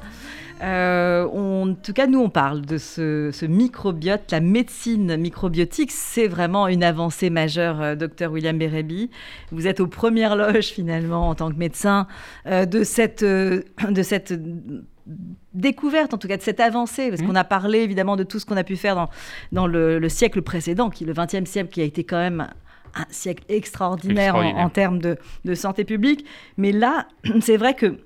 Euh, on- en tout cas, nous, on parle de ce, ce microbiote, la médecine microbiotique. C'est vraiment une avancée majeure, docteur William Bérébi. Vous êtes aux premières loges, finalement, en tant que médecin, euh, de cette, euh, de cette découverte, en tout cas de cette avancée, parce Mhm. qu'on a parlé évidemment de tout ce qu'on a pu faire dans, dans le, le siècle précédent, qui le XXe siècle, qui a été quand même un siècle extraordinaire, en- termes de, de santé publique. Mais là, c'est vrai que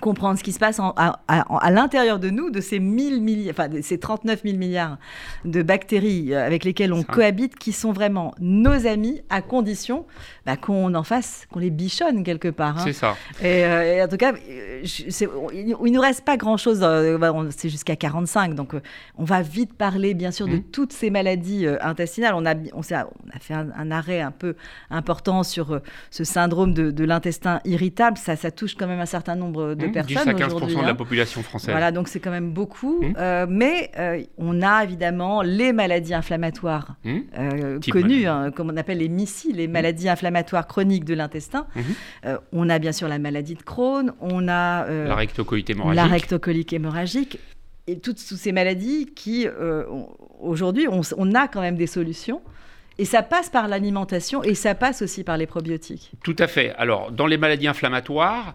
comprendre ce qui se passe en- à, à- à l'intérieur de nous, de ces, 1000 milli- enfin, de ces 39 000 milliards de bactéries euh, avec lesquelles on cohabite, qui sont vraiment nos amis, à condition bah, qu'on en fasse, qu'on les bichonne quelque part. hein. C'est ça. Et, euh, et en tout cas, euh, je- il il nous reste pas grand-chose, euh, bah, c'est jusqu'à 45, donc euh, on va vite parler bien sûr de Mhm. toutes ces maladies intestinales. On a, on, a fait un, un arrêt un peu important sur ce syndrome de, de l'intestin irritable, ça, ça touche quand même un certain nombre de Mmh, 10 personnes à 15 aujourd'hui. de hein. la population française. Voilà, donc c'est quand même beaucoup. Mhm. Euh, mais euh, on a évidemment les maladies inflammatoires Hmm euh, connues, hein, comme on appelle les MICI, les maladies inflammatoires chroniques de l'intestin. On a bien sûr la maladie de Crohn, on a La rectocolite hémorragique. la rectocolique hémorragique et toutes, toutes ces maladies qui, aujourd'hui, on a quand même des solutions. Et ça passe par l'alimentation et ça passe aussi par les probiotiques. Tout à fait. Alors, dans les maladies inflammatoires,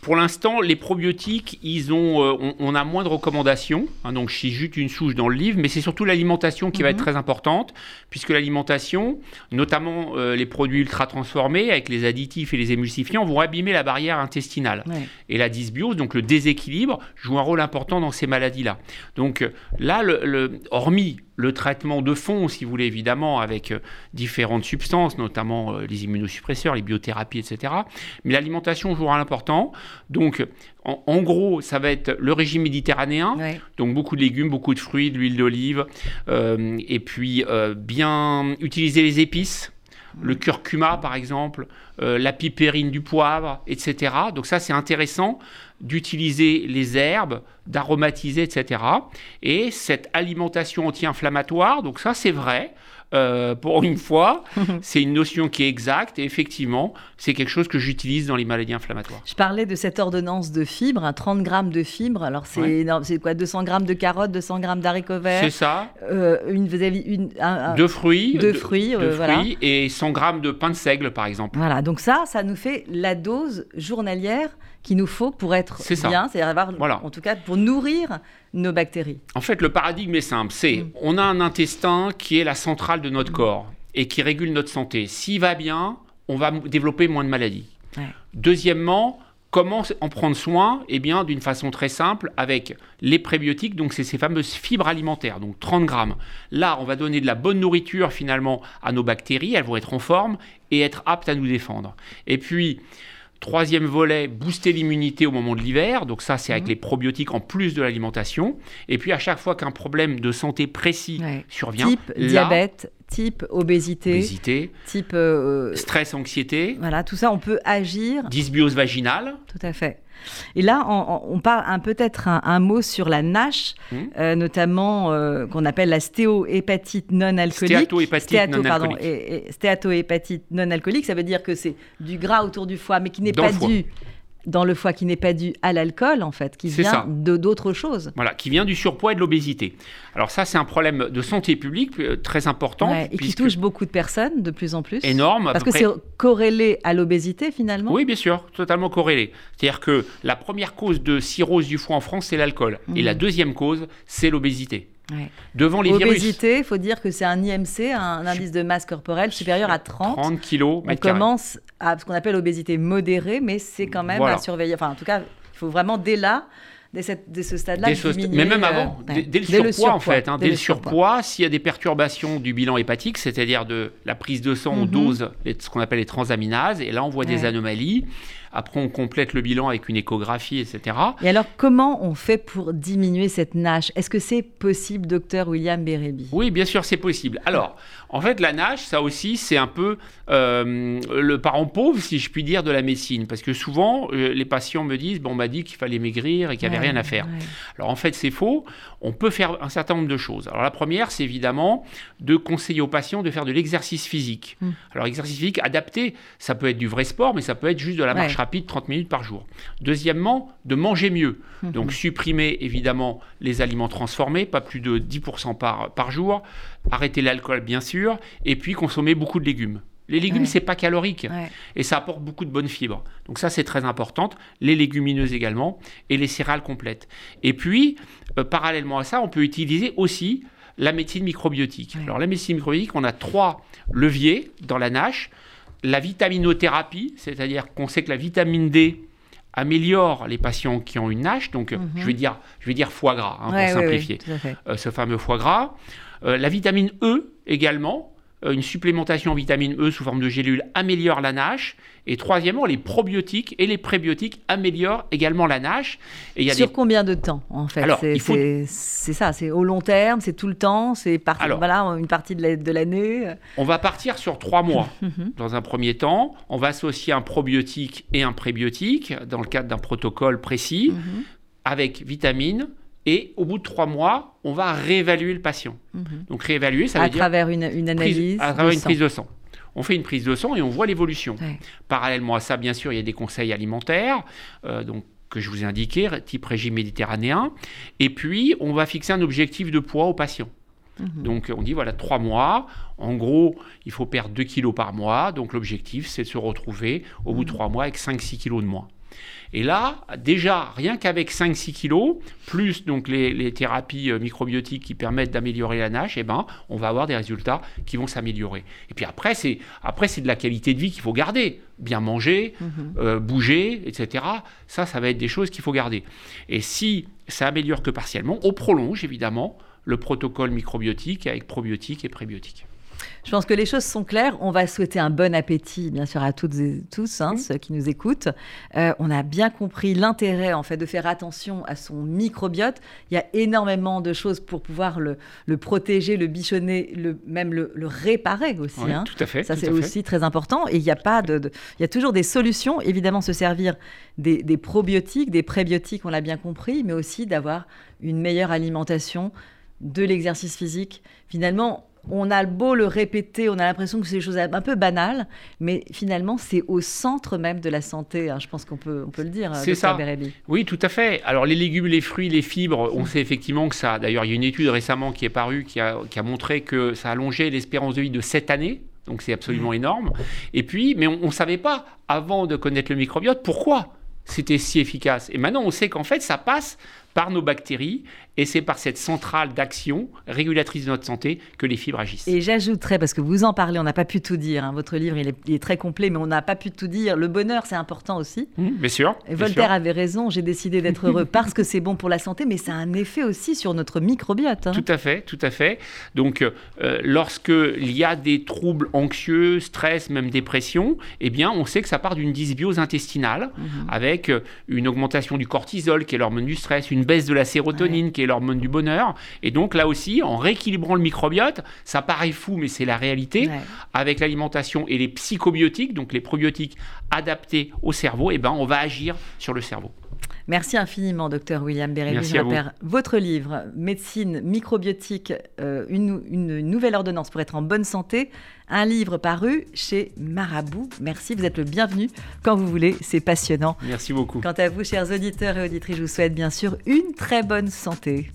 pour l'instant, les probiotiques, ils ont, euh, on, a moins de recommandations. Hein, donc, je juste une souche dans le livre, mais c'est surtout l'alimentation qui va être mhm. très importante, puisque l'alimentation, notamment euh, les produits ultra transformés avec les additifs et les émulsifiants, vont abîmer la barrière intestinale. Et la dysbiose, donc le déséquilibre, joue un rôle important dans ces maladies-là. Donc euh, là, le, hormis le traitement de fond, si vous voulez, évidemment, avec euh, différentes substances, notamment euh, les immunosuppresseurs, les biothérapies, etc. Mais l'alimentation jouera un important. Donc, en, gros, ça va être le régime méditerranéen, donc beaucoup de légumes, beaucoup de fruits, de l'huile d'olive, euh, et puis bien utiliser les épices le curcuma par exemple, la pipérine du poivre, etc. Donc ça c'est intéressant d'utiliser les herbes, d'aromatiser, etc. Et cette alimentation anti-inflammatoire, donc ça c'est vrai, euh, pour une fois, c'est une notion qui est exacte et effectivement, c'est quelque chose que j'utilise dans les maladies inflammatoires. Je parlais de cette ordonnance de fibres, 30 grammes de fibres. Alors c'est c'est quoi 200 grammes de carottes, 200 grammes d'haricots verts C'est ça. Euh, une, vous avez une, de fruits. De, fruits, euh, voilà. et 100 grammes de pain de seigle par exemple. Voilà, donc ça, ça nous fait la dose journalière qu'il nous faut pour être bien, c'est-à-dire avoir, voilà. en tout cas, pour nourrir nos bactéries. En fait, le paradigme est simple, c'est mm. on a un intestin qui est la centrale de notre mm. corps et qui régule notre santé. S'il va bien, on va développer moins de maladies. Deuxièmement, comment en prendre soin? Eh bien, d'une façon très simple, avec les prébiotiques, donc c'est ces fameuses fibres alimentaires, donc 30 grammes. Là, on va donner de la bonne nourriture finalement à nos bactéries, elles vont être en forme et être aptes à nous défendre. Et puis, Troisième volet, booster l'immunité au moment de l'hiver. Donc ça, c'est avec mhm. les probiotiques en plus de l'alimentation. Et puis à chaque fois qu'un problème de santé précis survient, type diabète, type obésité, obésité type euh, stress, anxiété. Voilà, tout ça, on peut agir. Dysbiose vaginale. Tout à fait. Et là, on, parle peut-être un, mot sur la NASH, hmm. euh, notamment euh, qu'on appelle la stéatohépatite non alcoolique. Stéatohépatite non alcoolique. et, stéatohépatite non alcoolique, ça veut dire que c'est du gras autour du foie, mais qui n'est pas dû dans le foie qui n'est pas dû à l'alcool, en fait, qui vient de d'autres choses. Voilà, qui vient du surpoids et de l'obésité. Alors ça, c'est un problème de santé publique euh, très important. et qui touche beaucoup de personnes de plus en plus. Énorme. Parce que c'est corrélé à l'obésité, finalement. Oui, bien sûr, totalement corrélé. C'est-à-dire que la première cause de cirrhose du foie en France, c'est l'alcool. Et la deuxième cause, c'est l'obésité. Devant les Obésité, il faut dire que c'est un IMC, un indice de masse corporelle supérieur à 30. 30 kilos. On commence à ce qu'on appelle obésité modérée, mais c'est quand même à surveiller. Enfin, en tout cas, il faut vraiment dès là dès, ce stade-là. Mais même avant, dès, le, surpoids, en fait. Hein, dès, le surpoids, s'il y a des perturbations du bilan hépatique, c'est-à-dire de la prise de sang en mhm. dose, ce qu'on appelle les transaminases, et là on voit des anomalies. Après, on complète le bilan avec une échographie, etc. Et alors, comment on fait pour diminuer cette NASH Est-ce que c'est possible, docteur William Bérébi Oui, bien sûr, c'est possible. Alors, en fait, la NASH, ça aussi, c'est un peu euh, le parent pauvre, si je puis dire, de la médecine. Parce que souvent, euh, les patients me disent, bon, on m'a dit qu'il fallait maigrir et qu'il n'y avait rien à faire. Alors, en fait, c'est faux. On peut faire un certain nombre de choses. Alors, la première, c'est évidemment de conseiller aux patients de faire de l'exercice physique. Hum. Alors, exercice physique adapté, ça peut être du vrai sport, mais ça peut être juste de la marche rapide, 30 minutes par jour. Deuxièmement, de manger mieux. Hum, Donc, hum. supprimer, évidemment, les aliments transformés, pas plus de 10% par, par jour. Arrêter l'alcool, bien sûr, et puis consommer beaucoup de légumes. Les légumes, c'est pas calorique et ça apporte beaucoup de bonnes fibres. Donc ça, c'est très important. Les légumineuses également et les céréales complètes. Et puis, euh, parallèlement à ça, on peut utiliser aussi la médecine microbiotique. Alors la médecine microbiotique, on a trois leviers dans la NASH. La vitaminothérapie, c'est-à-dire qu'on sait que la vitamine D améliore les patients qui ont une NASH. Donc, mhm. je, vais dire, je vais dire foie gras, hein, pour simplifier. Euh, ce fameux foie gras. Euh, la vitamine E également, euh, une supplémentation en vitamine E sous forme de gélule améliore la NASH. Et troisièmement, les probiotiques et les prébiotiques améliorent également la NASH. Et Sur combien de temps, en fait C'est ça, c'est au long terme, c'est tout le temps, c'est voilà, une partie de l'année On va partir sur trois mois. Mhm. dans un premier temps, on va associer un probiotique et un prébiotique dans le cadre d'un protocole précis, mhm. avec vitamines, et au bout de trois mois, on va réévaluer le patient. Mhm. Donc réévaluer, ça veut à dire... Travers une, une analyse À travers une prise de sang. On fait une prise de sang et on voit l'évolution. Parallèlement à ça, bien sûr, il y a des conseils alimentaires, euh, donc que je vous ai indiqués, type régime méditerranéen. Et puis, on va fixer un objectif de poids au patient. Mhm. Donc on dit voilà, trois mois, en gros, il faut perdre 2 kilos par mois. Donc l'objectif, c'est de se retrouver au bout de mhm. trois mois avec 5-6 kilos de moins. Et là, déjà, rien qu'avec 5-6 kilos, plus donc les, thérapies euh, microbiotiques qui permettent d'améliorer la nage, eh ben, on va avoir des résultats qui vont s'améliorer. Et puis après, c'est après c'est de la qualité de vie qu'il faut garder. Bien manger, mhm. euh, bouger, etc. Ça, ça va être des choses qu'il faut garder. Et si ça améliore que partiellement, on prolonge évidemment le protocole microbiotique avec probiotiques et prébiotiques. Je pense que les choses sont claires. On va souhaiter un bon appétit, bien sûr, à toutes et tous, hein, ceux qui nous écoutent. Euh, on a bien compris l'intérêt, en fait, de faire attention à son microbiote. Il y a énormément de choses pour pouvoir le, protéger, le bichonner, le, même le, réparer aussi. hein. Tout à fait. Ça, c'est aussi très important. Et il y a pas de, il y a toujours des solutions. Évidemment, se servir des, des probiotiques, des prébiotiques, on l'a bien compris, mais aussi d'avoir une meilleure alimentation, de l'exercice physique. Finalement, on a beau le répéter, on a l'impression que c'est des choses un peu banales, mais finalement, c'est au centre même de la santé. Hein. Je pense qu'on peut, on peut le dire. C'est ça. Oui, tout à fait. Alors, les légumes, les fruits, les fibres, on sait effectivement que ça. D'ailleurs, il y a une étude récemment qui est parue qui a, montré que ça allongeait l'espérance de vie de 7 années. Donc, c'est absolument énorme. Et puis, mais on ne savait pas, avant de connaître le microbiote, pourquoi c'était si efficace. Et maintenant, on sait qu'en fait, ça passe par nos bactéries et c'est par cette centrale d'action régulatrice de notre santé que les fibres agissent. Et j'ajouterais, parce que vous en parlez, on n'a pas pu tout dire, hein. votre livre il est, très complet, mais on n'a pas pu tout dire, le bonheur c'est important aussi. Mmh, bien sûr. Et Voltaire avait raison, j'ai décidé d'être heureux parce que c'est bon pour la santé, mais ça a un effet aussi sur notre microbiote. Hein. Tout à fait, tout à fait. Donc euh, lorsqu'il y a des troubles anxieux, stress, même dépression, eh bien on sait que ça part d'une dysbiose intestinale mmh. avec euh, une augmentation du cortisol qui est l'hormone du stress, une baisse de la sérotonine qui est l'hormone du bonheur. Et donc là aussi, en rééquilibrant le microbiote, ça paraît fou, mais c'est la réalité. Avec l'alimentation et les psychobiotiques, donc les probiotiques adaptés au cerveau, et eh ben, on va agir sur le cerveau. Merci infiniment, docteur William Bérébi. Je votre livre, Médecine microbiotique, euh, une, une, nouvelle ordonnance pour être en bonne santé, un livre paru chez Marabout. Merci, vous êtes le bienvenu quand vous voulez, c'est passionnant. Merci beaucoup. Quant à vous, chers auditeurs et auditrices, je vous souhaite bien sûr une très bonne santé.